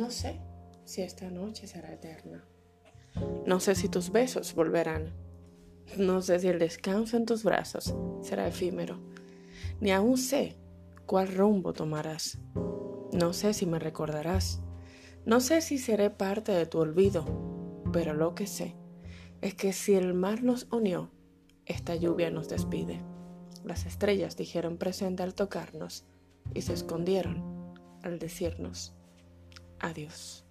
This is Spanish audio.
No sé si esta noche será eterna. No sé si tus besos volverán. No sé si el descanso en tus brazos será efímero. Ni aún sé cuál rumbo tomarás. No sé si me recordarás. No sé si seré parte de tu olvido. Pero lo que sé es que si el mar nos unió, esta lluvia nos despide. Las estrellas dijeron presente al tocarnos y se escondieron al decirnos adiós.